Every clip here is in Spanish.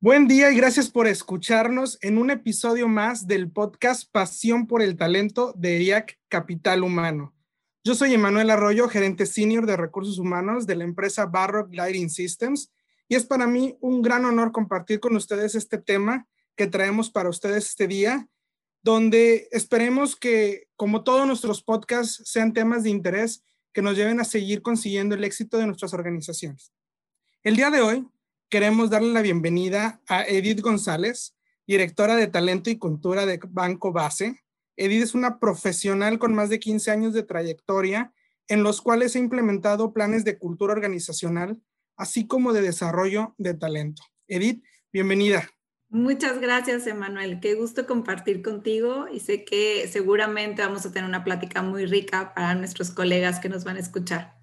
Buen día y gracias por escucharnos en un episodio más del podcast Pasión por el Talento de ERIAC Capital Humano. Yo soy Emanuel Arroyo, gerente senior de recursos humanos de la empresa Barrock Lighting Systems y es para mí un gran honor compartir con ustedes este tema que traemos para ustedes este día, donde esperemos que, como todos nuestros podcasts, sean temas de interés que nos lleven a seguir consiguiendo el éxito de nuestras organizaciones. El día de hoy queremos darle la bienvenida a Edith González, directora de Talento y Cultura de Banco Base. Edith es una profesional con más de 15 años de trayectoria en los cuales ha implementado planes de cultura organizacional, así como de desarrollo de talento. Edith, bienvenida. Muchas gracias, Emanuel. Qué gusto compartir contigo y sé que seguramente vamos a tener una plática muy rica para nuestros colegas que nos van a escuchar.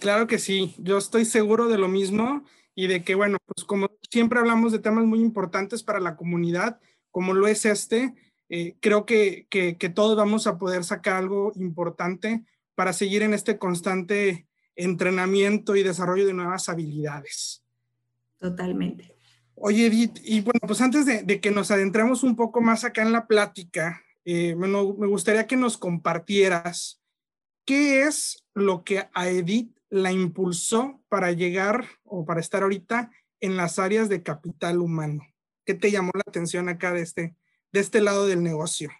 Claro que sí, yo estoy seguro de lo mismo y de que, bueno, pues como siempre hablamos de temas muy importantes para la comunidad, como lo es este, eh, creo que, que, todos vamos a poder sacar algo importante para seguir en este constante entrenamiento y desarrollo de nuevas habilidades. Totalmente. Oye, Edith, y bueno, pues antes de, que nos adentremos un poco más acá en la plática, eh, me gustaría que nos compartieras qué es lo que a Edith la impulsó para llegar o para estar ahorita en las áreas de capital humano? ¿Qué te llamó la atención acá de este, de este lado del negocio?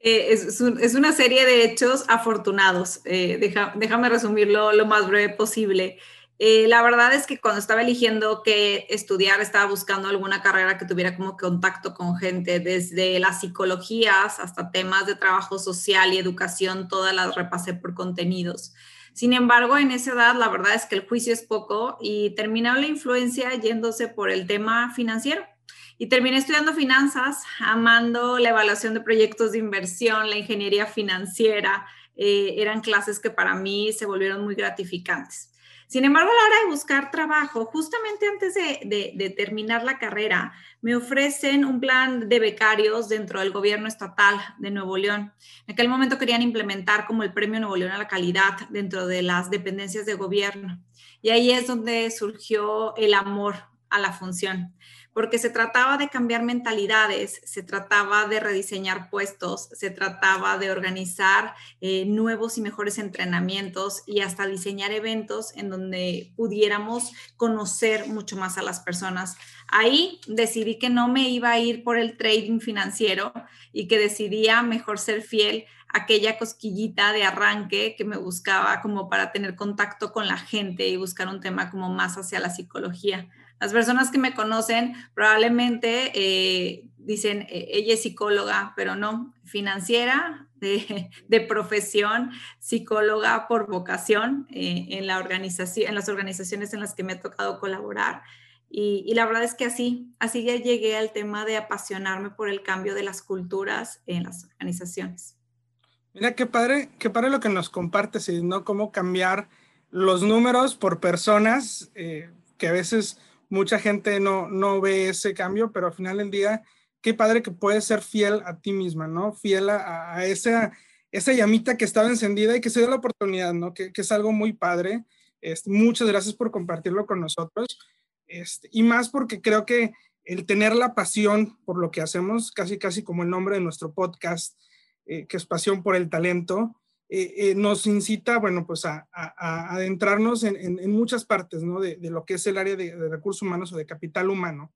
Eh, es, una serie de hechos afortunados. Eh, déjame resumirlo lo más breve posible. Eh, la verdad es que cuando estaba eligiendo qué estudiar, estaba buscando alguna carrera que tuviera como contacto con gente, desde las psicologías hasta temas de trabajo social y educación, todas las repasé por contenidos. Sin embargo, en esa edad la verdad es que el juicio es poco y terminó la influencia yéndose por el tema financiero. Y terminé estudiando finanzas, amando la evaluación de proyectos de inversión, la ingeniería financiera. Eh, eran clases que para mí se volvieron muy gratificantes. Sin embargo, a la hora de buscar trabajo, justamente antes de, terminar la carrera, me ofrecen un plan de becarios dentro del gobierno estatal de Nuevo León. En aquel momento querían implementar como el Premio Nuevo León a la calidad dentro de las dependencias de gobierno. Y ahí es donde surgió el amor a la función porque se trataba de cambiar mentalidades, se trataba de rediseñar puestos, se trataba de organizar eh, nuevos y mejores entrenamientos y hasta diseñar eventos en donde pudiéramos conocer mucho más a las personas. Ahí decidí que no me iba a ir por el trading financiero y que decidía mejor ser fiel a aquella cosquillita de arranque que me buscaba como para tener contacto con la gente y buscar un tema como más hacia la psicología. Las personas que me conocen probablemente eh, dicen, e-, ella es psicóloga, pero no, financiera, de, profesión, psicóloga por vocación eh, en, la organización, en las organizaciones en las que me ha tocado colaborar. Y, la verdad es que así, así ya llegué al tema de apasionarme por el cambio de las culturas en las organizaciones. Mira, qué padre, qué padre lo que nos compartes, ¿no? Cómo cambiar los números por personas eh, que a veces mucha gente no, no ve ese cambio, pero al final del día, qué padre que puedes ser fiel a ti misma, ¿no? Fiel a, esa, esa llamita que estaba encendida y que se dio la oportunidad, ¿no? Que, es algo muy padre. Este, muchas gracias por compartirlo con nosotros. Este, y más porque creo que el tener la pasión por lo que hacemos, casi casi como el nombre de nuestro podcast, eh, que es pasión por el talento, eh, eh, nos incita, bueno, pues a, adentrarnos en, muchas partes, ¿no? De, lo que es el área de, recursos humanos o de capital humano.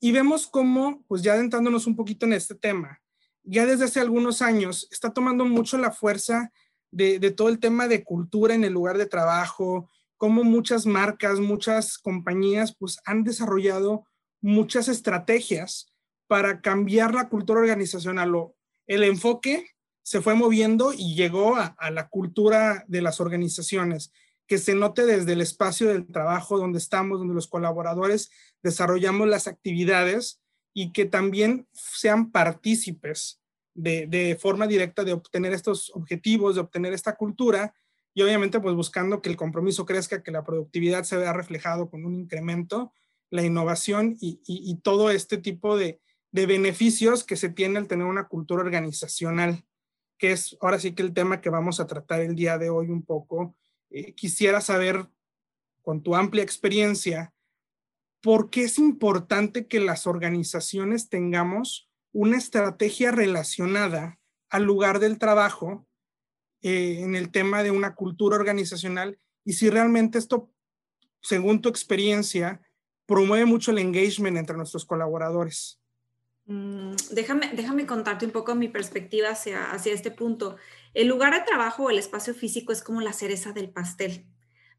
Y vemos cómo, pues ya adentrándonos un poquito en este tema, ya desde hace algunos años está tomando mucho la fuerza de, todo el tema de cultura en el lugar de trabajo, cómo muchas marcas, muchas compañías, pues han desarrollado muchas estrategias para cambiar la cultura organizacional o el enfoque se fue moviendo y llegó a, la cultura de las organizaciones, que se note desde el espacio del trabajo donde estamos, donde los colaboradores desarrollamos las actividades y que también sean partícipes de, forma directa de obtener estos objetivos, de obtener esta cultura y obviamente pues buscando que el compromiso crezca, que la productividad se vea reflejado con un incremento, la innovación y, y, todo este tipo de, de, beneficios que se tiene al tener una cultura organizacional, que es ahora sí que el tema que vamos a tratar el día de hoy un poco. Eh, quisiera saber, con tu amplia experiencia, ¿por qué es importante que las organizaciones tengamos una estrategia relacionada al lugar del trabajo eh, en el tema de una cultura organizacional y si realmente esto, según tu experiencia, promueve mucho el engagement entre nuestros colaboradores. Mm, déjame, déjame contarte un poco mi perspectiva hacia, hacia este punto. El lugar de trabajo o el espacio físico es como la cereza del pastel.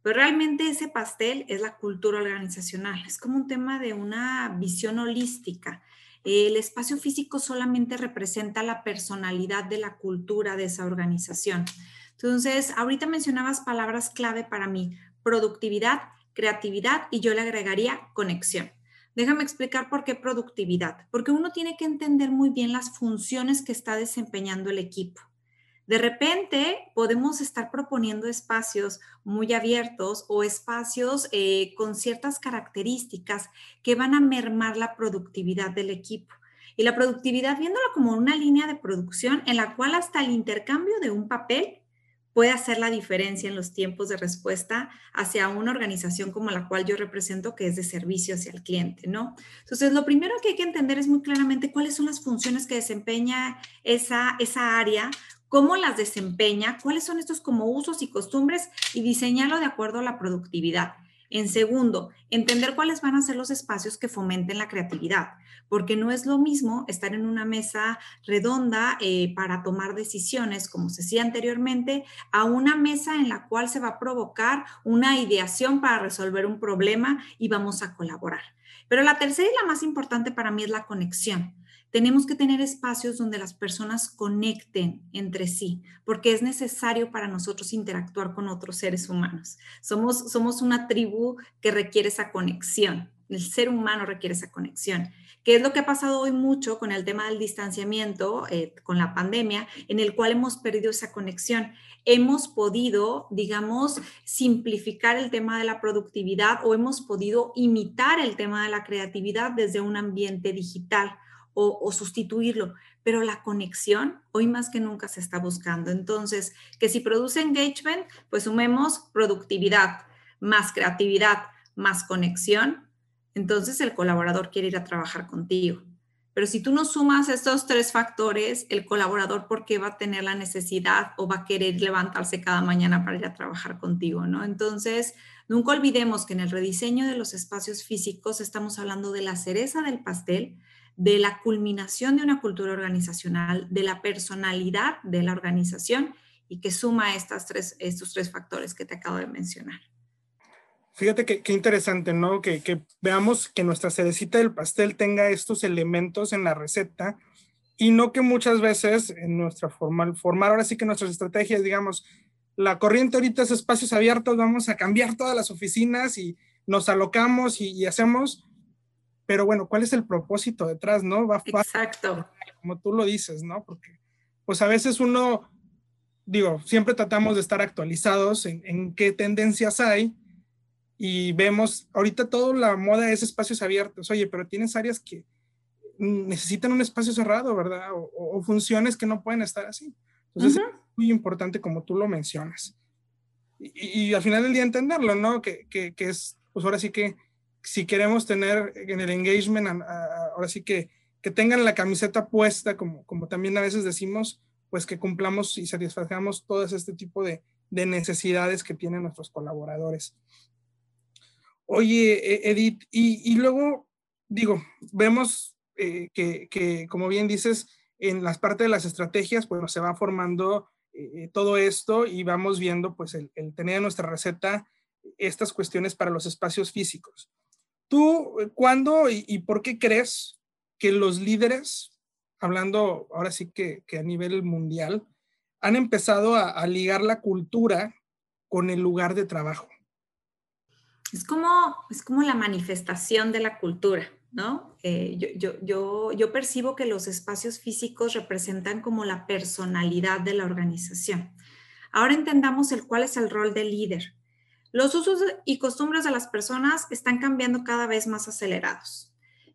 Pero realmente ese pastel es la cultura organizacional, es como un tema de una visión holística. El espacio físico solamente representa la personalidad de la cultura de esa organización. Entonces, ahorita mencionabas palabras clave para mí, productividad, creatividad y yo le agregaría conexión. Déjame explicar por qué productividad, porque uno tiene que entender muy bien las funciones que está desempeñando el equipo. De repente podemos estar proponiendo espacios muy abiertos o espacios eh, con ciertas características que van a mermar la productividad del equipo. Y la productividad viéndola como una línea de producción en la cual hasta el intercambio de un papel puede hacer la diferencia en los tiempos de respuesta hacia una organización como la cual yo represento, que es de servicio hacia el cliente, ¿no? Entonces, lo primero que hay que entender es muy claramente cuáles son las funciones que desempeña esa, esa área, cómo las desempeña, cuáles son estos como usos y costumbres y diseñarlo de acuerdo a la productividad. En segundo, entender cuáles van a ser los espacios que fomenten la creatividad, porque no es lo mismo estar en una mesa redonda eh, para tomar decisiones, como se decía anteriormente, a una mesa en la cual se va a provocar una ideación para resolver un problema y vamos a colaborar. Pero la tercera y la más importante para mí es la conexión. Tenemos que tener espacios donde las personas conecten entre sí, porque es necesario para nosotros interactuar con otros seres humanos. Somos, somos una tribu que requiere esa conexión. El ser humano requiere esa conexión que es lo que ha pasado hoy mucho con el tema del distanciamiento, eh, con la pandemia, en el cual hemos perdido esa conexión. Hemos podido, digamos, simplificar el tema de la productividad o hemos podido imitar el tema de la creatividad desde un ambiente digital o, sustituirlo, pero la conexión hoy más que nunca se está buscando. Entonces, que si produce engagement, pues sumemos productividad, más creatividad, más conexión, entonces el colaborador quiere ir a trabajar contigo. Pero si tú no sumas estos tres factores, el colaborador, ¿por qué va a tener la necesidad o va a querer levantarse cada mañana para ir a trabajar contigo? ¿no? Entonces, nunca olvidemos que en el rediseño de los espacios físicos estamos hablando de la cereza del pastel, de la culminación de una cultura organizacional, de la personalidad de la organización y que suma estas tres, estos tres factores que te acabo de mencionar. Fíjate qué interesante, ¿no? Que, que, veamos que nuestra cerecita del pastel tenga estos elementos en la receta y no que muchas veces en nuestra forma, formar ahora sí que nuestras estrategias, digamos, la corriente ahorita es espacios abiertos, vamos a cambiar todas las oficinas y nos alocamos y, y hacemos, pero bueno, ¿cuál es el propósito detrás, no? Va, Exacto. como tú lo dices, ¿no? Porque pues a veces uno, digo, siempre tratamos de estar actualizados en, en qué tendencias hay y vemos, ahorita toda la moda es espacios abiertos, oye, pero tienes áreas que necesitan un espacio cerrado, ¿verdad? O, funciones que no pueden estar así. Entonces, es muy importante como tú lo mencionas. Y, al final del día entenderlo, ¿no? Que, que, que es, pues ahora sí que si queremos tener en el engagement, ahora sí que, que tengan la camiseta puesta, como, como también a veces decimos, pues que cumplamos y satisfagamos todo este tipo de, de necesidades que tienen nuestros colaboradores. Oye, e, Edith, y, y luego, digo, vemos eh, que, que, como bien dices, en las partes de las estrategias, pues se va formando eh, todo esto y vamos viendo, pues, el, el tener en nuestra receta estas cuestiones para los espacios físicos. ¿Tú eh, cuándo y, por qué crees que los líderes, hablando ahora sí que, a nivel mundial, han empezado a, ligar la cultura con el lugar de trabajo? Es como, es como la manifestación de la cultura. ¿no? Eh, yo, yo, yo, percibo que los espacios físicos representan como la personalidad de la organización. Ahora entendamos el cuál es el rol del líder. Los usos y costumbres de las personas están cambiando cada vez más acelerados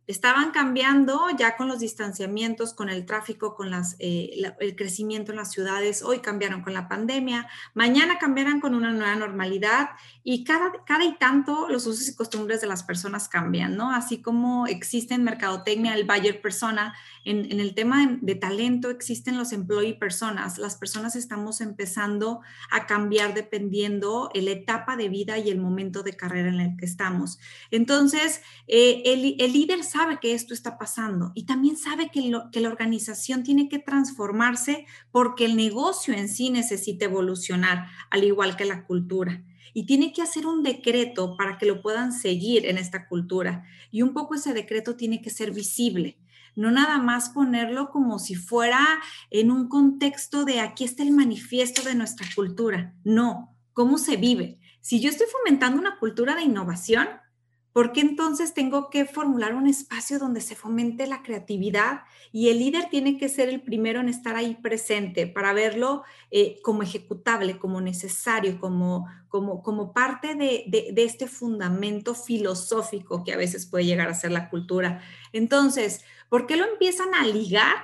estaban cambiando ya con los distanciamientos, con el tráfico, con las, eh, el crecimiento en las ciudades. Hoy cambiaron con la pandemia, mañana cambiarán con una nueva normalidad y cada, cada y tanto los usos y costumbres de las personas cambian, ¿no? Así como existe en mercadotecnia el buyer persona, en, en el tema de, talento existen los employee personas. Las personas estamos empezando a cambiar dependiendo la etapa de vida y el momento de carrera en el que estamos. Entonces, eh, el, el líder que esto está pasando y también sabe que, que la organización tiene que transformarse porque el negocio en sí necesita evolucionar, al igual que la cultura. Y tiene que hacer un decreto para que lo puedan seguir en esta cultura. Y un poco ese decreto tiene que ser visible no nada más ponerlo como si fuera en un contexto de aquí está el manifiesto de nuestra cultura. No, ¿cómo se vive? Si yo estoy fomentando una cultura de innovación, ¿Por qué entonces tengo que formular un espacio donde se fomente la creatividad? Y el líder tiene que ser el primero en estar ahí presente para verlo eh, como ejecutable, como necesario, como, como, como parte de, de, este fundamento filosófico que a veces puede llegar a ser la cultura. Entonces, ¿por qué lo empiezan a ligar?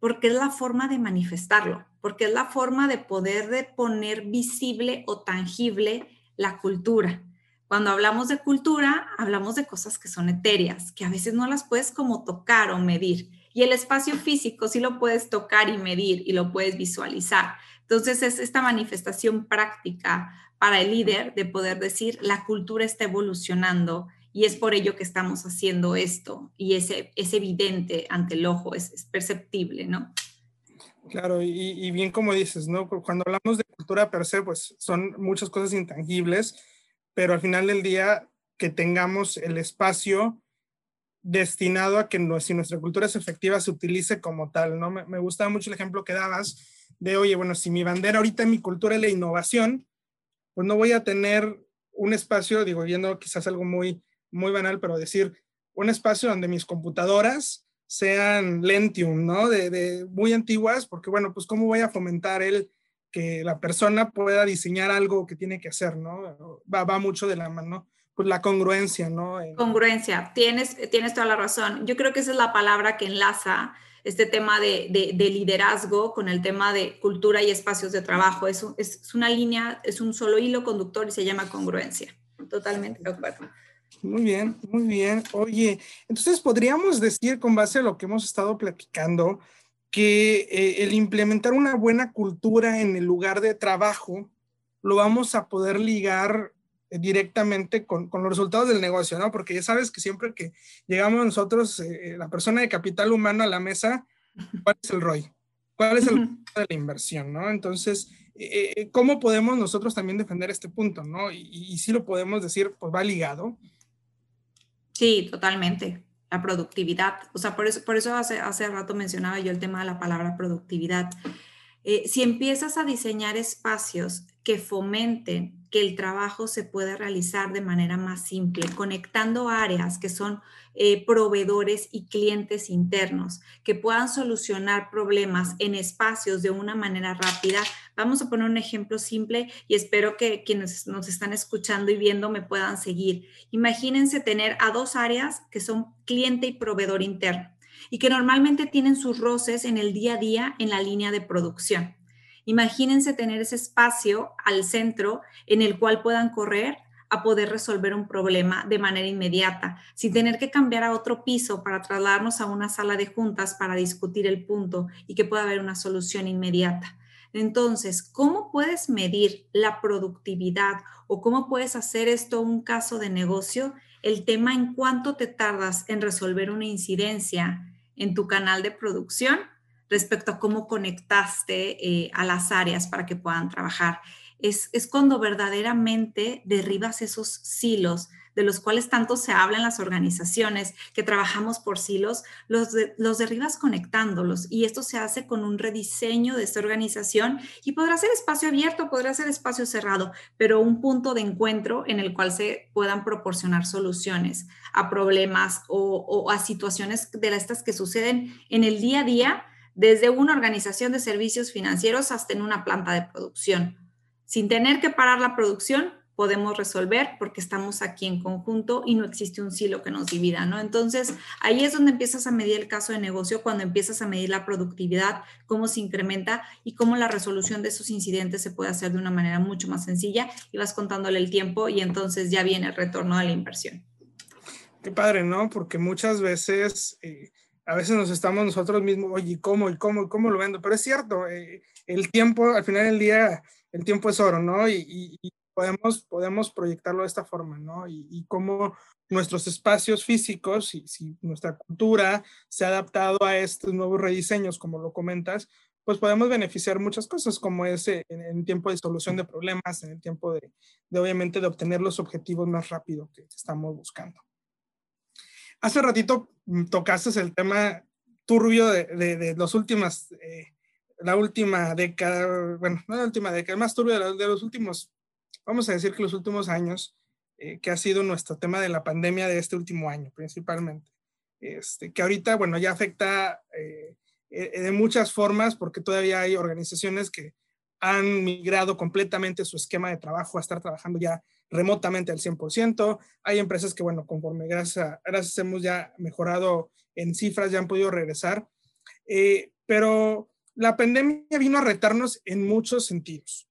Porque es la forma de manifestarlo, porque es la forma de poder de poner visible o tangible la cultura. Cuando hablamos de cultura, hablamos de cosas que son etéreas, que a veces no las puedes como tocar o medir. Y el espacio físico sí lo puedes tocar y medir y lo puedes visualizar. Entonces es esta manifestación práctica para el líder de poder decir, la cultura está evolucionando y es por ello que estamos haciendo esto y es, es evidente ante el ojo, es, perceptible, ¿no? Claro, y, y, bien como dices, ¿no? Cuando hablamos de cultura per se, pues son muchas cosas intangibles pero al final del día que tengamos el espacio destinado a que si nuestra cultura es efectiva se utilice como tal, ¿no? Me, me gustaba mucho el ejemplo que dabas de, oye, bueno, si mi bandera ahorita en mi cultura es la innovación, pues no voy a tener un espacio, digo, viendo quizás algo muy, muy banal, pero decir, un espacio donde mis computadoras sean Lentium, ¿no? De, de, muy antiguas, porque bueno, pues cómo voy a fomentar el que la persona pueda diseñar algo que tiene que hacer, ¿no? Va, va mucho de la mano, pues la congruencia, ¿no? Congruencia, tienes, tienes toda la razón. Yo creo que esa es la palabra que enlaza este tema de, de, liderazgo con el tema de cultura y espacios de trabajo. Es, es, una línea, es un solo hilo conductor y se llama congruencia. Totalmente de acuerdo. Muy bien, muy bien. Oye, entonces podríamos decir con base a lo que hemos estado platicando, que eh, el implementar una buena cultura en el lugar de trabajo lo vamos a poder ligar eh, directamente con, con, los resultados del negocio, ¿no? Porque ya sabes que siempre que llegamos nosotros, eh, la persona de capital humano a la mesa, ¿cuál es el ROI? ¿Cuál es el de la inversión, ¿no? Entonces, ¿cómo podemos nosotros también defender este punto, ¿no? Y, y si lo podemos decir, pues va ligado. Sí, totalmente la productividad. O sea, por eso, por eso hace, hace rato mencionaba yo el tema de la palabra productividad. Eh, si empiezas a diseñar espacios que fomenten que el trabajo se pueda realizar de manera más simple, conectando áreas que son eh, proveedores y clientes internos, que puedan solucionar problemas en espacios de una manera rápida. Vamos a poner un ejemplo simple y espero que quienes nos están escuchando y viendo me puedan seguir. Imagínense tener a dos áreas que son cliente y proveedor interno y que normalmente tienen sus roces en el día a día en la línea de producción. Imagínense tener ese espacio al centro en el cual puedan correr a poder resolver un problema de manera inmediata, sin tener que cambiar a otro piso para trasladarnos a una sala de juntas para discutir el punto y que pueda haber una solución inmediata. Entonces, ¿cómo puedes medir la productividad o cómo puedes hacer esto un caso de negocio? El tema en cuánto te tardas en resolver una incidencia en tu canal de producción respecto a cómo conectaste eh, a las áreas para que puedan trabajar. es, es cuando verdaderamente derribas esos silos de los cuales tanto se habla en las organizaciones, que trabajamos por silos, los, los derribas conectándolos y esto se hace con un rediseño de esta organización y podrá ser espacio abierto, podrá ser espacio cerrado, pero un punto de encuentro en el cual se puedan proporcionar soluciones a problemas o, o a situaciones de estas que suceden en el día a día desde una organización de servicios financieros hasta en una planta de producción. Sin tener que parar la producción, podemos resolver porque estamos aquí en conjunto y no existe un silo que nos divida, ¿no? Entonces, ahí es donde empiezas a medir el caso de negocio, cuando empiezas a medir la productividad, cómo se incrementa y cómo la resolución de esos incidentes se puede hacer de una manera mucho más sencilla y vas contándole el tiempo y entonces ya viene el retorno de la inversión. Qué padre, ¿no? Porque muchas veces... Eh, a veces nos estamos nosotros mismos, oye, ¿cómo? ¿Y cómo? ¿Cómo lo vendo? Pero es cierto, eh, el tiempo, al final del día, el tiempo es oro, ¿no? y, podemos, podemos proyectarlo de esta forma, ¿no? Y, y cómo nuestros espacios físicos, si, nuestra cultura se ha adaptado a estos nuevos rediseños, como lo comentas, pues podemos beneficiar muchas cosas, como ese en el tiempo de solución de problemas, en el tiempo de, de obviamente, de obtener los objetivos más rápido que estamos buscando. Hace ratito mm, tocaste el tema turbio de, de, los últimas, eh, la última década, bueno, no la última década, más turbio de, de los últimos vamos a decir que los últimos años, eh, que ha sido nuestro tema de la pandemia de este último año principalmente, este, que ahorita, bueno, ya afecta eh, eh, de muchas formas porque todavía hay organizaciones que han migrado completamente su esquema de trabajo a estar trabajando ya remotamente al 100%. Hay empresas que, bueno, conforme gracias, gracias hemos ya mejorado en cifras, ya han podido regresar. pero la pandemia vino a retarnos en muchos sentidos.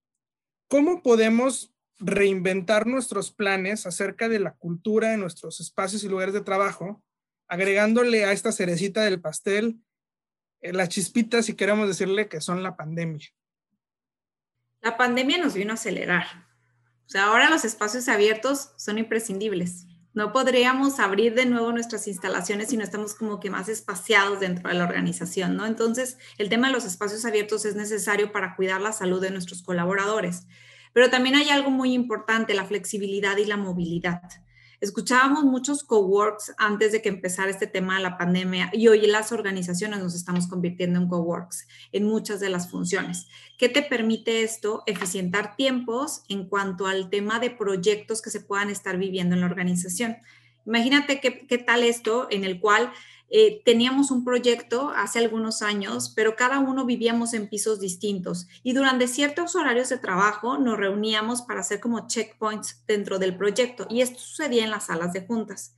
¿Cómo podemos reinventar nuestros planes acerca de la cultura de nuestros espacios y lugares de trabajo, agregándole a esta cerecita del pastel eh, la chispita, si queremos decirle, que son la pandemia. La pandemia nos vino a acelerar. O sea, ahora los espacios abiertos son imprescindibles. No podríamos abrir de nuevo nuestras instalaciones si no estamos como que más espaciados dentro de la organización, ¿no? Entonces, el tema de los espacios abiertos es necesario para cuidar la salud de nuestros colaboradores. Pero también hay algo muy importante, la flexibilidad y la movilidad. Escuchábamos muchos coworks antes de que empezara este tema de la pandemia y hoy las organizaciones nos estamos convirtiendo en coworks en muchas de las funciones. ¿Qué te permite esto? Eficientar tiempos en cuanto al tema de proyectos que se puedan estar viviendo en la organización. Imagínate qué, qué tal esto en el cual eh, teníamos un proyecto hace algunos años, pero cada uno vivíamos en pisos distintos y durante ciertos horarios de trabajo nos reuníamos para hacer como checkpoints dentro del proyecto y esto sucedía en las salas de juntas.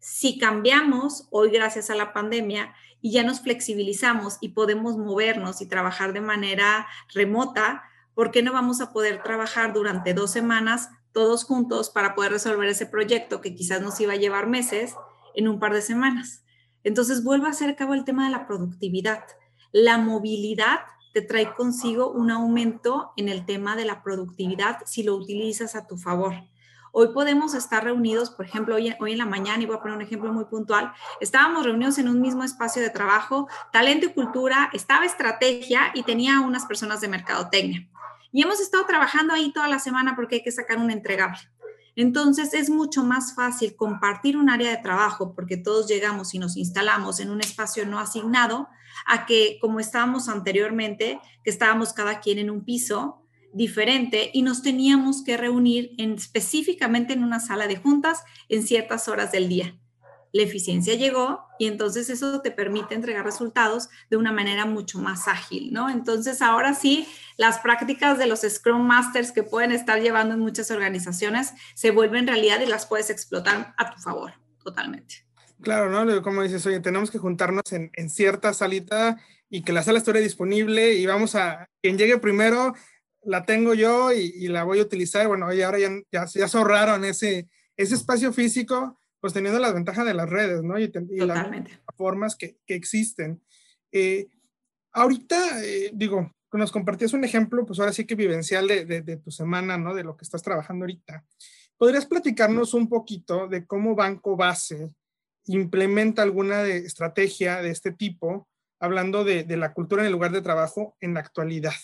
Si cambiamos hoy gracias a la pandemia y ya nos flexibilizamos y podemos movernos y trabajar de manera remota, ¿por qué no vamos a poder trabajar durante dos semanas todos juntos para poder resolver ese proyecto que quizás nos iba a llevar meses en un par de semanas? Entonces, vuelve a ser cabo el tema de la productividad. La movilidad te trae consigo un aumento en el tema de la productividad si lo utilizas a tu favor. Hoy podemos estar reunidos, por ejemplo, hoy, hoy, en la mañana, y voy a poner un ejemplo muy puntual, estábamos reunidos en un mismo espacio de trabajo, talento y cultura, estaba estrategia y tenía unas personas de mercadotecnia. Y hemos estado trabajando ahí toda la semana porque hay que sacar un entregable. Entonces es mucho más fácil compartir un área de trabajo porque todos llegamos y nos instalamos en un espacio no asignado a que como estábamos anteriormente, que estábamos cada quien en un piso diferente y nos teníamos que reunir en, específicamente en una sala de juntas en ciertas horas del día la eficiencia llegó y entonces eso te permite entregar resultados de una manera mucho más ágil, ¿no? Entonces ahora sí, las prácticas de los Scrum Masters que pueden estar llevando en muchas organizaciones se vuelven realidad y las puedes explotar a tu favor, totalmente. Claro, ¿no? Como dices, oye, tenemos que juntarnos en, cierta salita y que la sala esté disponible y vamos a, quien llegue primero, la tengo yo y, la voy a utilizar. Bueno, y ahora ya, ya, ya se ahorraron ese, ese espacio físico pues teniendo las ventajas de las redes, ¿no? Y, las formas que, que existen. Eh, ahorita, eh, digo, nos compartías un ejemplo, pues ahora sí que vivencial de, de, tu semana, ¿no? De lo que estás trabajando ahorita. ¿Podrías platicarnos un poquito de cómo Banco Base implementa alguna de, estrategia de este tipo, hablando de, de la cultura en el lugar de trabajo en la actualidad?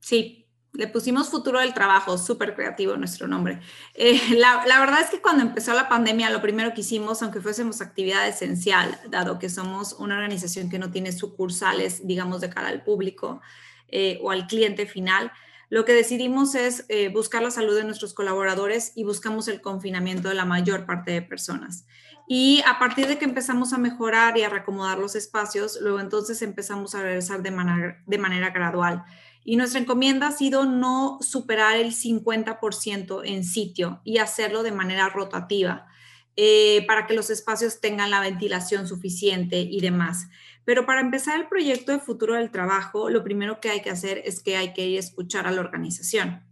Sí, Le pusimos futuro del trabajo, súper creativo nuestro nombre. Eh, la, verdad es que cuando empezó la pandemia, lo primero que hicimos, aunque fuésemos actividad esencial, dado que somos una organización que no tiene sucursales, digamos, de cara al público eh, o al cliente final, lo que decidimos es eh, buscar la salud de nuestros colaboradores y buscamos el confinamiento de la mayor parte de personas. Y a partir de que empezamos a mejorar y a reacomodar los espacios, luego entonces empezamos a regresar de manera gradual. Y nuestra encomienda ha sido no superar el 50% en sitio y hacerlo de manera rotativa eh, para que los espacios tengan la ventilación suficiente y demás. Pero para empezar el proyecto de futuro del trabajo, lo primero que hay que hacer es que hay que ir a escuchar a la organización.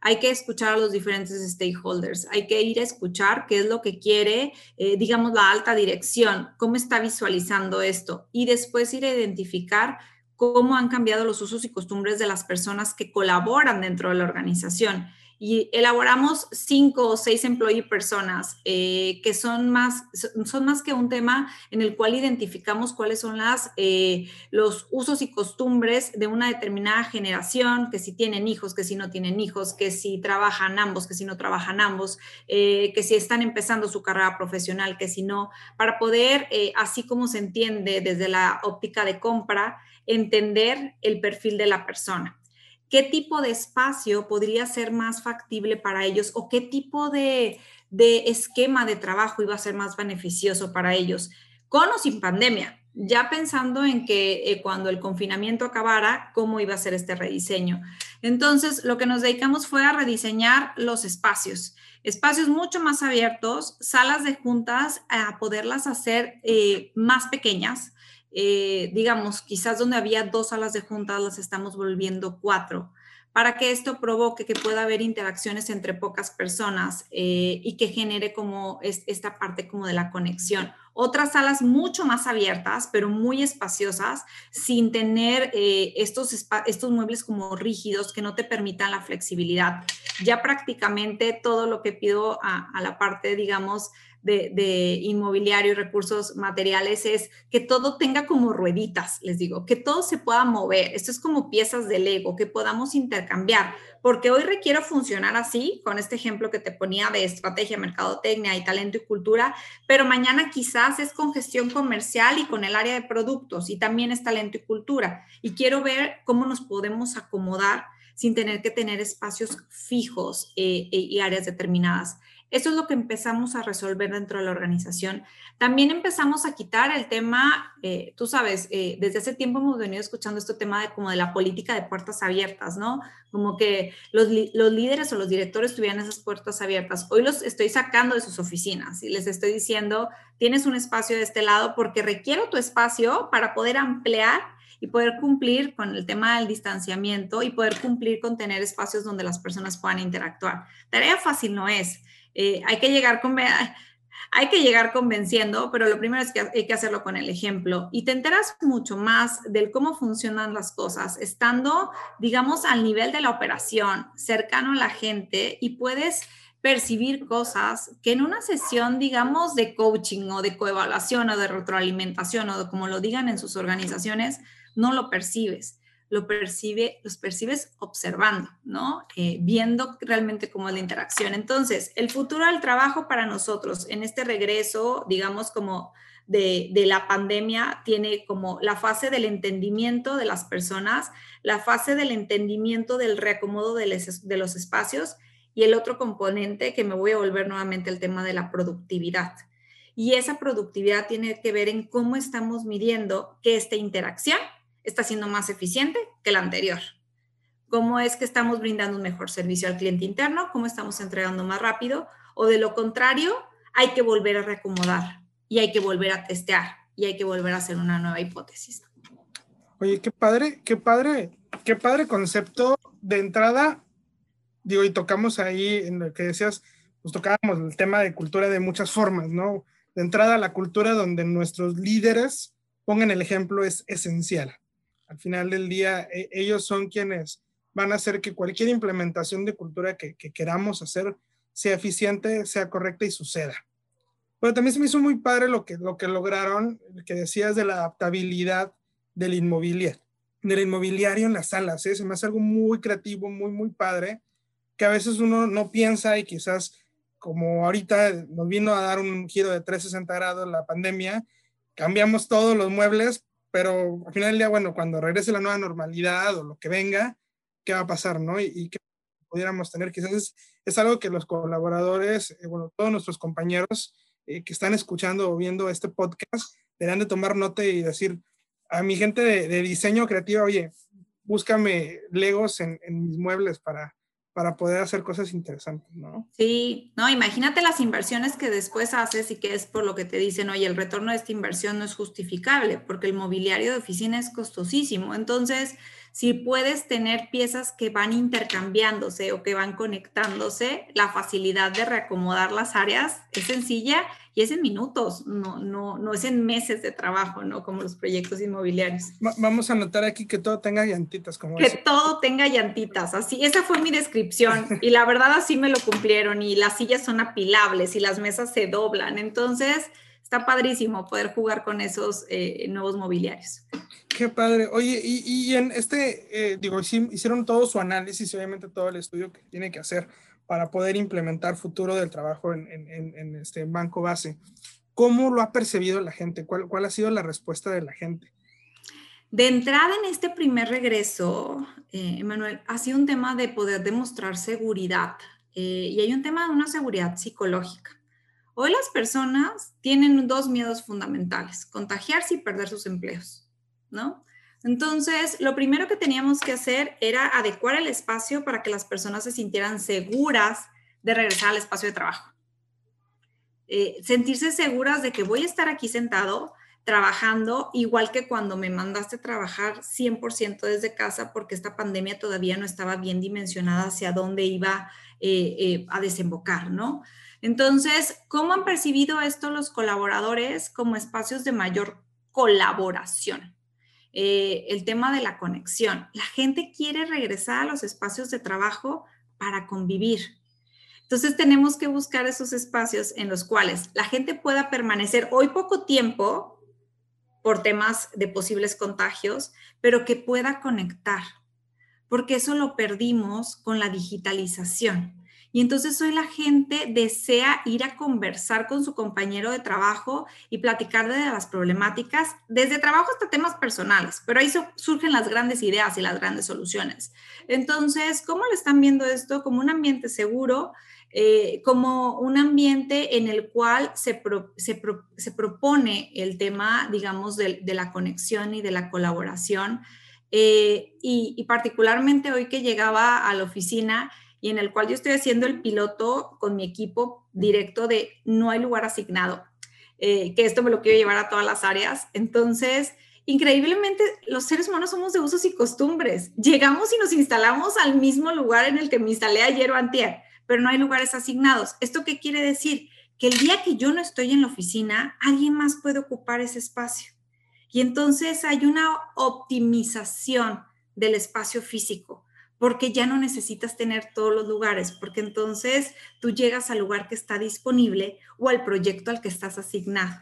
Hay que escuchar a los diferentes stakeholders, hay que ir a escuchar qué es lo que quiere, eh, digamos, la alta dirección, cómo está visualizando esto y después ir a identificar cómo han cambiado los usos y costumbres de las personas que colaboran dentro de la organización. Y elaboramos cinco o seis employee personas eh, que son más, son más que un tema en el cual identificamos cuáles son las, eh, los usos y costumbres de una determinada generación, que si tienen hijos, que si no tienen hijos, que si trabajan ambos, que si no trabajan ambos, eh, que si están empezando su carrera profesional, que si no, para poder, así como se entiende desde la óptica de compra, entender el perfil de la persona. ¿Qué tipo de espacio podría ser más factible para ellos o qué tipo de, esquema de trabajo iba a ser más beneficioso para ellos, con o sin pandemia? Ya pensando en que eh, cuando el confinamiento acabara, cómo iba a ser este rediseño. Entonces, lo que nos dedicamos fue a rediseñar los espacios espacios mucho más abiertos, salas de juntas, a poderlas hacer eh, más pequeñas, eh, digamos, quizás donde había dos salas de juntas las estamos volviendo cuatro, para que esto provoque que pueda haber interacciones entre pocas personas eh, y que genere como esta parte como de la conexión. Otras salas mucho más abiertas, pero muy espaciosas, sin tener eh, estos, estos muebles como rígidos que no te permitan la flexibilidad. Ya prácticamente todo lo que pido a la parte, digamos, de, inmobiliario y recursos materiales es que todo tenga como rueditas, les digo, que todo se pueda mover. Esto es como piezas de Lego, que podamos intercambiar, porque hoy requiero funcionar así, con este ejemplo que te ponía de estrategia, mercadotecnia y talento y cultura, pero mañana quizás es con gestión comercial y con el área de productos y también es talento y cultura. Y quiero ver cómo nos podemos acomodar sin tener que tener espacios fijos eh, eh, y áreas determinadas. Eso es lo que empezamos a resolver dentro de la organización. También empezamos a quitar el tema, eh, tú sabes, eh, desde hace tiempo hemos venido escuchando este tema de como de la política de puertas abiertas, ¿no? Como que los, los líderes o los directores tuvieran esas puertas abiertas. Hoy los estoy sacando de sus oficinas y les estoy diciendo, tienes un espacio de este lado porque requiero tu espacio para poder ampliar y poder cumplir con el tema del distanciamiento y poder cumplir con tener espacios donde las personas puedan interactuar. Tarea fácil no es. Eh, hay que llegar con hay que llegar convenciendo, pero lo primero es que hay que hacerlo con el ejemplo. Y te enteras mucho más del cómo funcionan las cosas, estando, digamos, al nivel de la operación, cercano a la gente y puedes percibir cosas que en una sesión, digamos, de coaching o de coevaluación o de retroalimentación o como lo digan en sus organizaciones, no lo percibes lo percibe, los percibes observando, ¿no? Eh, viendo realmente cómo es la interacción. Entonces, el futuro del trabajo para nosotros en este regreso, digamos, como de, la pandemia, tiene como la fase del entendimiento de las personas, la fase del entendimiento del reacomodo de, de los espacios y el otro componente que me voy a volver nuevamente el tema de la productividad. Y esa productividad tiene que ver en cómo estamos midiendo que esta interacción está siendo más eficiente que la anterior. ¿Cómo es que estamos brindando un mejor servicio al cliente interno? ¿Cómo estamos entregando más rápido? O de lo contrario, hay que volver a reacomodar y hay que volver a testear y hay que volver a hacer una nueva hipótesis. Oye, qué padre, qué padre, qué padre concepto de entrada. Digo, y tocamos ahí en lo que decías, pues tocábamos el tema de cultura de muchas formas, ¿no? De entrada, la cultura donde nuestros líderes pongan el ejemplo es esencial. Al final del día, e, ellos son quienes van a hacer que cualquier implementación de cultura que, queramos hacer sea eficiente, sea correcta y suceda. Pero también se me hizo muy padre lo que, lo que lograron, que decías de la adaptabilidad del inmobiliario. del inmobiliario en las salas. ¿eh? Se me hace algo muy creativo, muy, muy padre, que a veces uno no piensa y quizás como ahorita nos vino a dar un giro de 360 grados la pandemia, cambiamos todos los muebles, pero al final del día, bueno, cuando regrese la nueva normalidad o lo que venga, ¿qué va a pasar, no? Y, y qué pudiéramos tener, quizás es, algo que los colaboradores, eh, bueno, todos nuestros compañeros eh, que están escuchando o viendo este podcast, deberán de tomar nota y decir, a mi gente de, diseño creativo, oye, búscame Legos en, mis muebles para, para poder hacer cosas interesantes, ¿no? Sí, no, imagínate las inversiones que después haces y que es por lo que te dicen, oye, el retorno de esta inversión no es justificable porque el mobiliario de oficina es costosísimo. Entonces, si puedes tener piezas que van intercambiándose o que van conectándose, la facilidad de reacomodar las áreas es sencilla y es en minutos, no, no, no es en meses de trabajo, ¿no? Como los proyectos inmobiliarios. vamos a anotar aquí que todo tenga llantitas, como Que todo tenga llantitas, así, esa fue mi descripción y la verdad así me lo cumplieron y las sillas son apilables y las mesas se doblan, entonces está padrísimo poder jugar con esos eh, nuevos mobiliarios. Qué padre. Oye, y, en este, eh, digo, hicieron todo su análisis, obviamente todo el estudio que tiene que hacer para poder implementar futuro del trabajo en, este banco base. ¿Cómo lo ha percibido la gente? ¿Cuál, ¿Cuál ha sido la respuesta de la gente? De entrada en este primer regreso, eh, Emanuel, ha sido un tema de poder demostrar seguridad eh, y hay un tema de una seguridad psicológica. Hoy las personas tienen dos miedos fundamentales, contagiarse y perder sus empleos. ¿no? Entonces, lo primero que teníamos que hacer era adecuar el espacio para que las personas se sintieran seguras de regresar al espacio de trabajo. Eh, sentirse seguras de que voy a estar aquí sentado trabajando, igual que cuando me mandaste trabajar 100% desde casa, porque esta pandemia todavía no estaba bien dimensionada hacia dónde iba eh, eh, a desembocar, ¿no? Entonces, ¿cómo han percibido esto los colaboradores como espacios de mayor colaboración? Eh, el tema de la conexión. La gente quiere regresar a los espacios de trabajo para convivir. Entonces tenemos que buscar esos espacios en los cuales la gente pueda permanecer hoy poco tiempo por temas de posibles contagios, pero que pueda conectar, porque eso lo perdimos con la digitalización. Y entonces hoy la gente desea ir a conversar con su compañero de trabajo y platicar de las problemáticas, desde trabajo hasta temas personales, pero ahí surgen las grandes ideas y las grandes soluciones. Entonces, ¿cómo le están viendo esto? Como un ambiente seguro, eh, como un ambiente en el cual se, se, propone el tema, digamos, de, la conexión y de la colaboración. Eh, y, y particularmente hoy que llegaba a la oficina, y en el cual yo estoy haciendo el piloto con mi equipo directo de no hay lugar asignado, eh, que esto me lo quiero llevar a todas las áreas. Entonces, increíblemente, los seres humanos somos de usos y costumbres. Llegamos y nos instalamos al mismo lugar en el que me instalé ayer o antier, pero no hay lugares asignados. ¿Esto qué quiere decir? Que el día que yo no estoy en la oficina, alguien más puede ocupar ese espacio. Y entonces hay una optimización del espacio físico porque ya no necesitas tener todos los lugares, porque entonces tú llegas al lugar que está disponible o al proyecto al que estás asignado.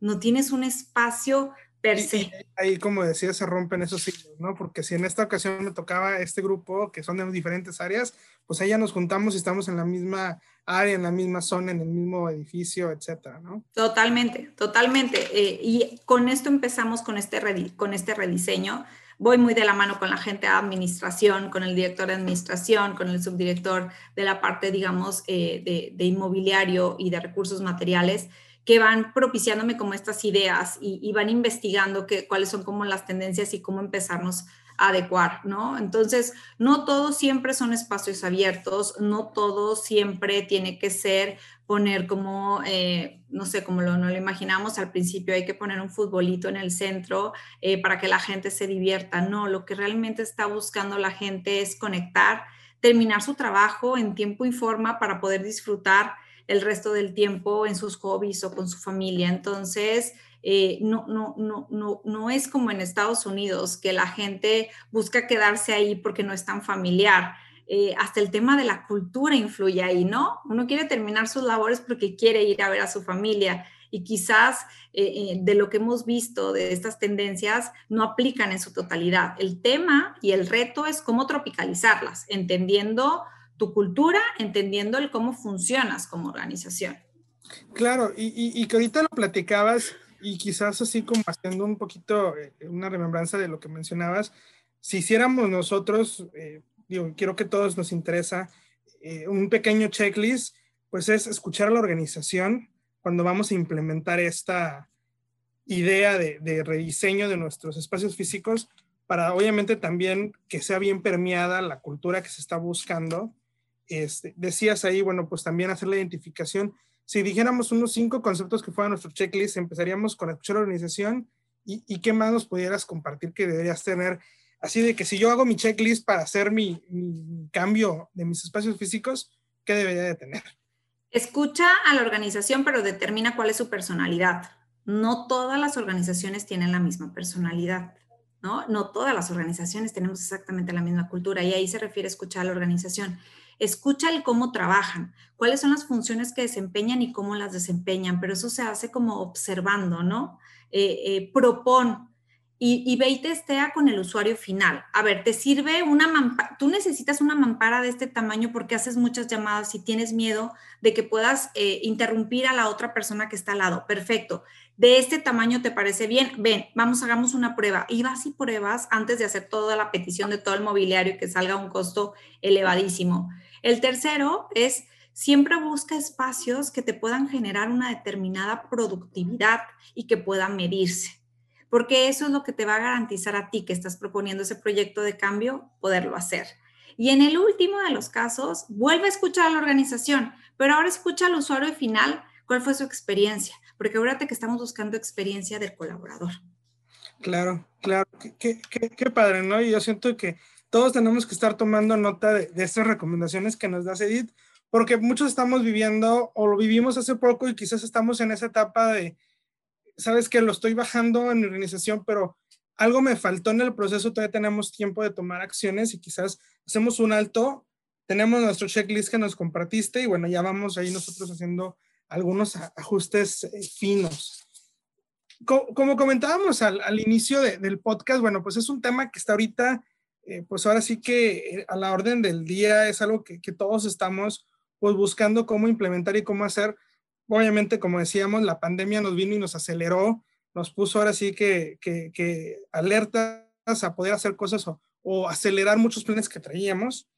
No tienes un espacio per se. Ahí, como decía, se rompen esos ciclos, ¿no? Porque si en esta ocasión me tocaba este grupo, que son de diferentes áreas, pues ahí ya nos juntamos y estamos en la misma área, en la misma zona, en el mismo edificio, etcétera, ¿no? Totalmente, totalmente. Eh, y con esto empezamos con este, con este rediseño voy muy de la mano con la gente de administración, con el director de administración, con el subdirector de la parte, digamos, eh, de, inmobiliario y de recursos materiales, que van propiciándome como estas ideas y, van investigando que, cuáles son como las tendencias y cómo empezarnos adecuar, ¿no? Entonces, no todos siempre son espacios abiertos, no todo siempre tiene que ser poner como, eh, no sé, como lo, no lo imaginamos al principio, hay que poner un futbolito en el centro eh, para que la gente se divierta. No, lo que realmente está buscando la gente es conectar, terminar su trabajo en tiempo y forma para poder disfrutar el resto del tiempo en sus hobbies o con su familia. Entonces, eh, no, no, no, no, no es como en Estados Unidos, que la gente busca quedarse ahí porque no es tan familiar. Eh, hasta el tema de la cultura influye ahí, ¿no? Uno quiere terminar sus labores porque quiere ir a ver a su familia y quizás eh, eh, de lo que hemos visto de estas tendencias no aplican en su totalidad. El tema y el reto es cómo tropicalizarlas, entendiendo tu cultura, entendiendo el cómo funcionas como organización. Claro, y, que ahorita lo platicabas y quizás así como haciendo un poquito eh, una remembranza de lo que mencionabas, si hiciéramos nosotros, digo, quiero que todos nos interesa un pequeño checklist, pues es escuchar a la organización, cuando vamos a implementar esta idea de, rediseño de nuestros espacios físicos para obviamente también que sea bien permeada la cultura que se está buscando. Este, decías ahí, bueno, pues también hacer la identificación. Si dijéramos unos cinco conceptos que fueran nuestro checklist, empezaríamos con escuchar la organización y, qué más nos pudieras compartir que deberías tener. Así de que si yo hago mi checklist para hacer mi, mi cambio de mis espacios físicos, ¿qué debería de tener? Escucha a la organización, pero determina cuál es su personalidad. No todas las organizaciones tienen la misma personalidad, ¿no? No todas las organizaciones tenemos exactamente la misma cultura y ahí se refiere a escuchar a la organización. Escucha el cómo trabajan, cuáles son las funciones que desempeñan y cómo las desempeñan, pero eso se hace como observando, ¿no? Eh, eh, propon, y, ve y testea con el usuario final. A ver, te sirve una mampara, tú necesitas una mampara de este tamaño porque haces muchas llamadas y tienes miedo de que puedas eh, interrumpir a la otra persona que está al lado. Perfecto. De este tamaño te parece bien. Ven, vamos, hagamos una prueba. Y vas y pruebas antes de hacer toda la petición de todo el mobiliario que salga un costo elevadísimo. El tercero es siempre busca espacios que te puedan generar una determinada productividad y que puedan medirse porque eso es lo que te va a garantizar a ti que estás proponiendo ese proyecto de cambio, poderlo hacer. Y en el último de los casos, vuelve a escuchar a la organización, pero ahora escucha al usuario final cuál fue su experiencia, porque acuérdate que estamos buscando experiencia del colaborador. Claro, claro, qué, qué, padre, ¿no? Y yo siento que todos tenemos que estar tomando nota de, de estas recomendaciones que nos da Edith, porque muchos estamos viviendo o lo vivimos hace poco y quizás estamos en esa etapa de, sabes que lo estoy bajando en mi organización, pero algo me faltó en el proceso, todavía tenemos tiempo de tomar acciones y quizás hacemos un alto, tenemos nuestro checklist que nos compartiste y bueno, ya vamos ahí nosotros haciendo algunos ajustes eh, finos. Como, comentábamos al, inicio del podcast, bueno, pues es un tema que está ahorita, eh, pues ahora sí que eh, a la orden del día es algo que, todos estamos pues buscando cómo implementar y cómo hacer obviamente, como decíamos, la pandemia nos vino y nos aceleró, nos puso ahora sí que, que, alertas a poder hacer cosas o, acelerar muchos planes que traíamos.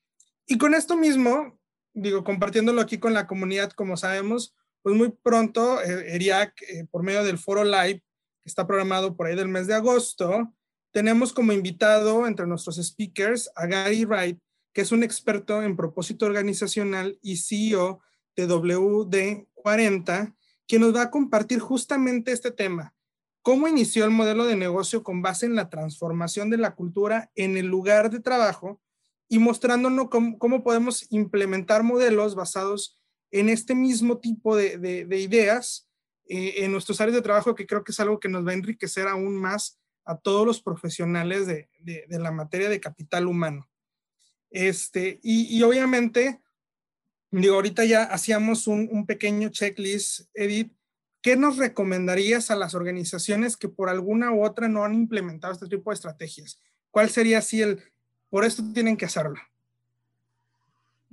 Y con esto mismo, digo, compartiéndolo aquí con la comunidad, como sabemos, pues muy pronto eh, ERIAC, eh, por medio del foro live, que está programado por ahí del mes de agosto, tenemos como invitado entre nuestros speakers a Gary Wright, que es un experto en propósito organizacional y CEO de WD 40, que nos va a compartir justamente este tema. ¿Cómo inició el modelo de negocio con base en la transformación de la cultura en el lugar de trabajo y mostrándonos cómo, podemos implementar modelos basados en este mismo tipo de, ideas eh, en nuestros áreas de trabajo, que creo que es algo que nos va a enriquecer aún más a todos los profesionales de, la materia de capital humano. Este, y, y obviamente, Digo, ahorita ya hacíamos un, pequeño checklist, Edith. ¿Qué nos recomendarías a las organizaciones que por alguna u otra no han implementado este tipo de estrategias? ¿Cuál sería así el, por esto tienen que hacerlo?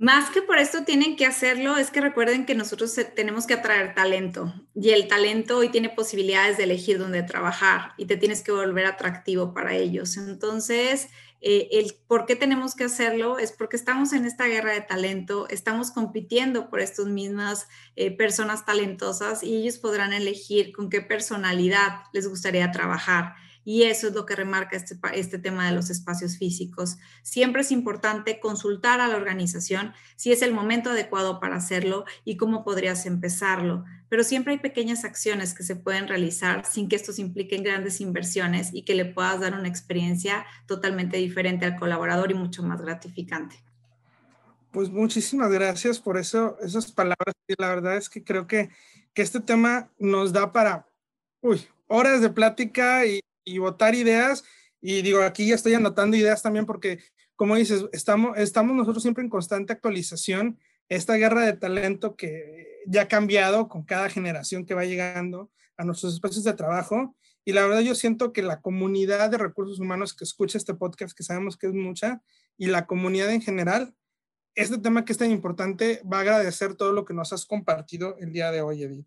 Más que por esto tienen que hacerlo, es que recuerden que nosotros tenemos que atraer talento y el talento hoy tiene posibilidades de elegir dónde trabajar y te tienes que volver atractivo para ellos. Entonces, eh, el por qué tenemos que hacerlo es porque estamos en esta guerra de talento, estamos compitiendo por estas mismas eh, personas talentosas y ellos podrán elegir con qué personalidad les gustaría trabajar. Y eso es lo que remarca este, este tema de los espacios físicos. Siempre es importante consultar a la organización si es el momento adecuado para hacerlo y cómo podrías empezarlo. Pero siempre hay pequeñas acciones que se pueden realizar sin que estos impliquen grandes inversiones y que le puedas dar una experiencia totalmente diferente al colaborador y mucho más gratificante. Pues muchísimas gracias por eso, esas palabras. La verdad es que creo que, que este tema nos da para uy, horas de plática y, y votar ideas. Y digo, aquí ya estoy anotando ideas también porque, como dices, estamos, estamos nosotros siempre en constante actualización. esta guerra de talento que ya ha cambiado con cada generación que va llegando a nuestros espacios de trabajo. Y la verdad yo siento que la comunidad de recursos humanos que escucha este podcast, que sabemos que es mucha, y la comunidad en general, este tema que es tan importante va a agradecer todo lo que nos has compartido el día de hoy, Edith.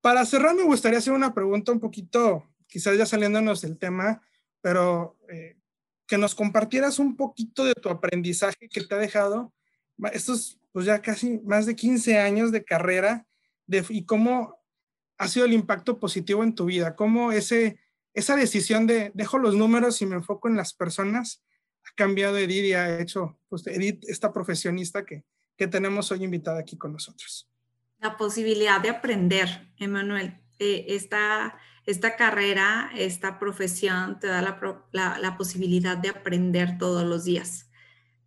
Para cerrar, me gustaría hacer una pregunta un poquito, quizás ya saliéndonos del tema, pero eh, que nos compartieras un poquito de tu aprendizaje que te ha dejado estos, pues ya casi más de 15 años de carrera de, y cómo ha sido el impacto positivo en tu vida, cómo ese, esa decisión de dejo los números y me enfoco en las personas ha cambiado Edith y ha hecho, pues Edith, esta profesionista que, que tenemos hoy invitada aquí con nosotros. La posibilidad de aprender, Emanuel. Eh, esta carrera, esta profesión te da la, posibilidad de aprender todos los días,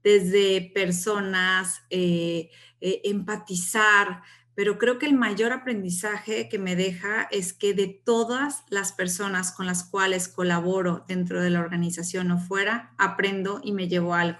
desde personas, eh, eh, empatizar, pero creo que el mayor aprendizaje que me deja es que de todas las personas con las cuales colaboro dentro de la organización o fuera, aprendo y me llevo algo.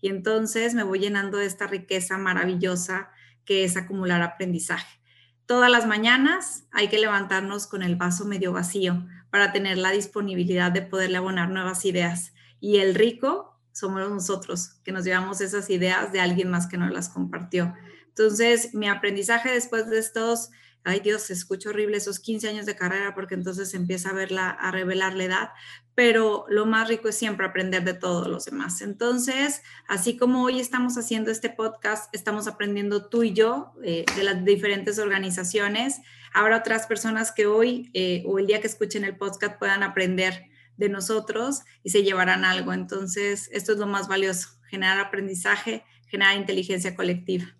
Y entonces me voy llenando de esta riqueza maravillosa que es acumular aprendizaje. Todas las mañanas hay que levantarnos con el vaso medio vacío para tener la disponibilidad de poderle abonar nuevas ideas. Y el rico somos nosotros, que nos llevamos esas ideas de alguien más que nos las compartió. Entonces, mi aprendizaje después de estos ay Dios, se horrible esos 15 años de carrera porque entonces empieza a verla, a revelar la edad, pero lo más rico es siempre aprender de todos los demás. Entonces, así como hoy estamos haciendo este podcast, estamos aprendiendo tú y yo eh, de las diferentes organizaciones. Habrá otras personas que hoy eh, o el día que escuchen el podcast puedan aprender de nosotros y se llevarán algo. Entonces, esto es lo más valioso, generar aprendizaje, generar inteligencia colectiva.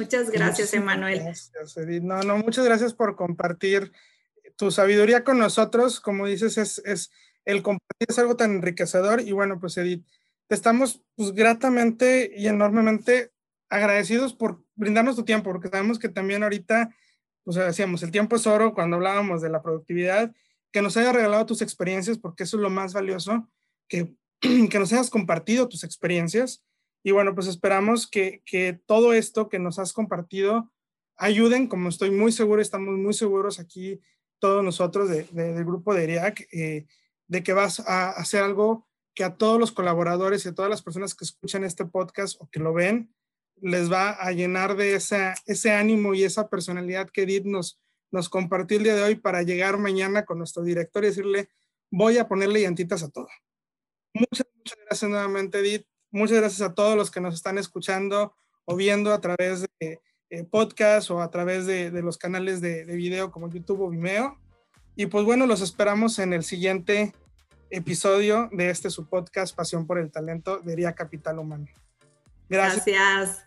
Muchas gracias, Emanuel. Gracias, Edith. No, no, muchas gracias por compartir tu sabiduría con nosotros. Como dices, es, es el compartir es algo tan enriquecedor. Y bueno, pues Edith, te estamos pues, gratamente y enormemente agradecidos por brindarnos tu tiempo, porque sabemos que también ahorita, pues decíamos, el tiempo es oro cuando hablábamos de la productividad, que nos hayas regalado tus experiencias, porque eso es lo más valioso, que, que nos hayas compartido tus experiencias y bueno, pues esperamos que, todo esto que nos has compartido ayuden, como estoy muy seguro, estamos muy seguros aquí todos nosotros del grupo de ERIAC, eh, de que vas a hacer algo que a todos los colaboradores y a todas las personas que escuchan este podcast o que lo ven, les va a llenar de esa, ese ánimo y esa personalidad que Edith nos, nos compartió el día de hoy para llegar mañana con nuestro director y decirle, voy a ponerle llantitas a todo. Muchas, muchas gracias nuevamente, Edith. Muchas gracias a todos los que nos están escuchando o viendo a través de eh, podcast o a través de, los canales de, video como YouTube o Vimeo. Y pues bueno, los esperamos en el siguiente episodio de este su podcast Pasión por el Talento de Capital Humano. Gracias.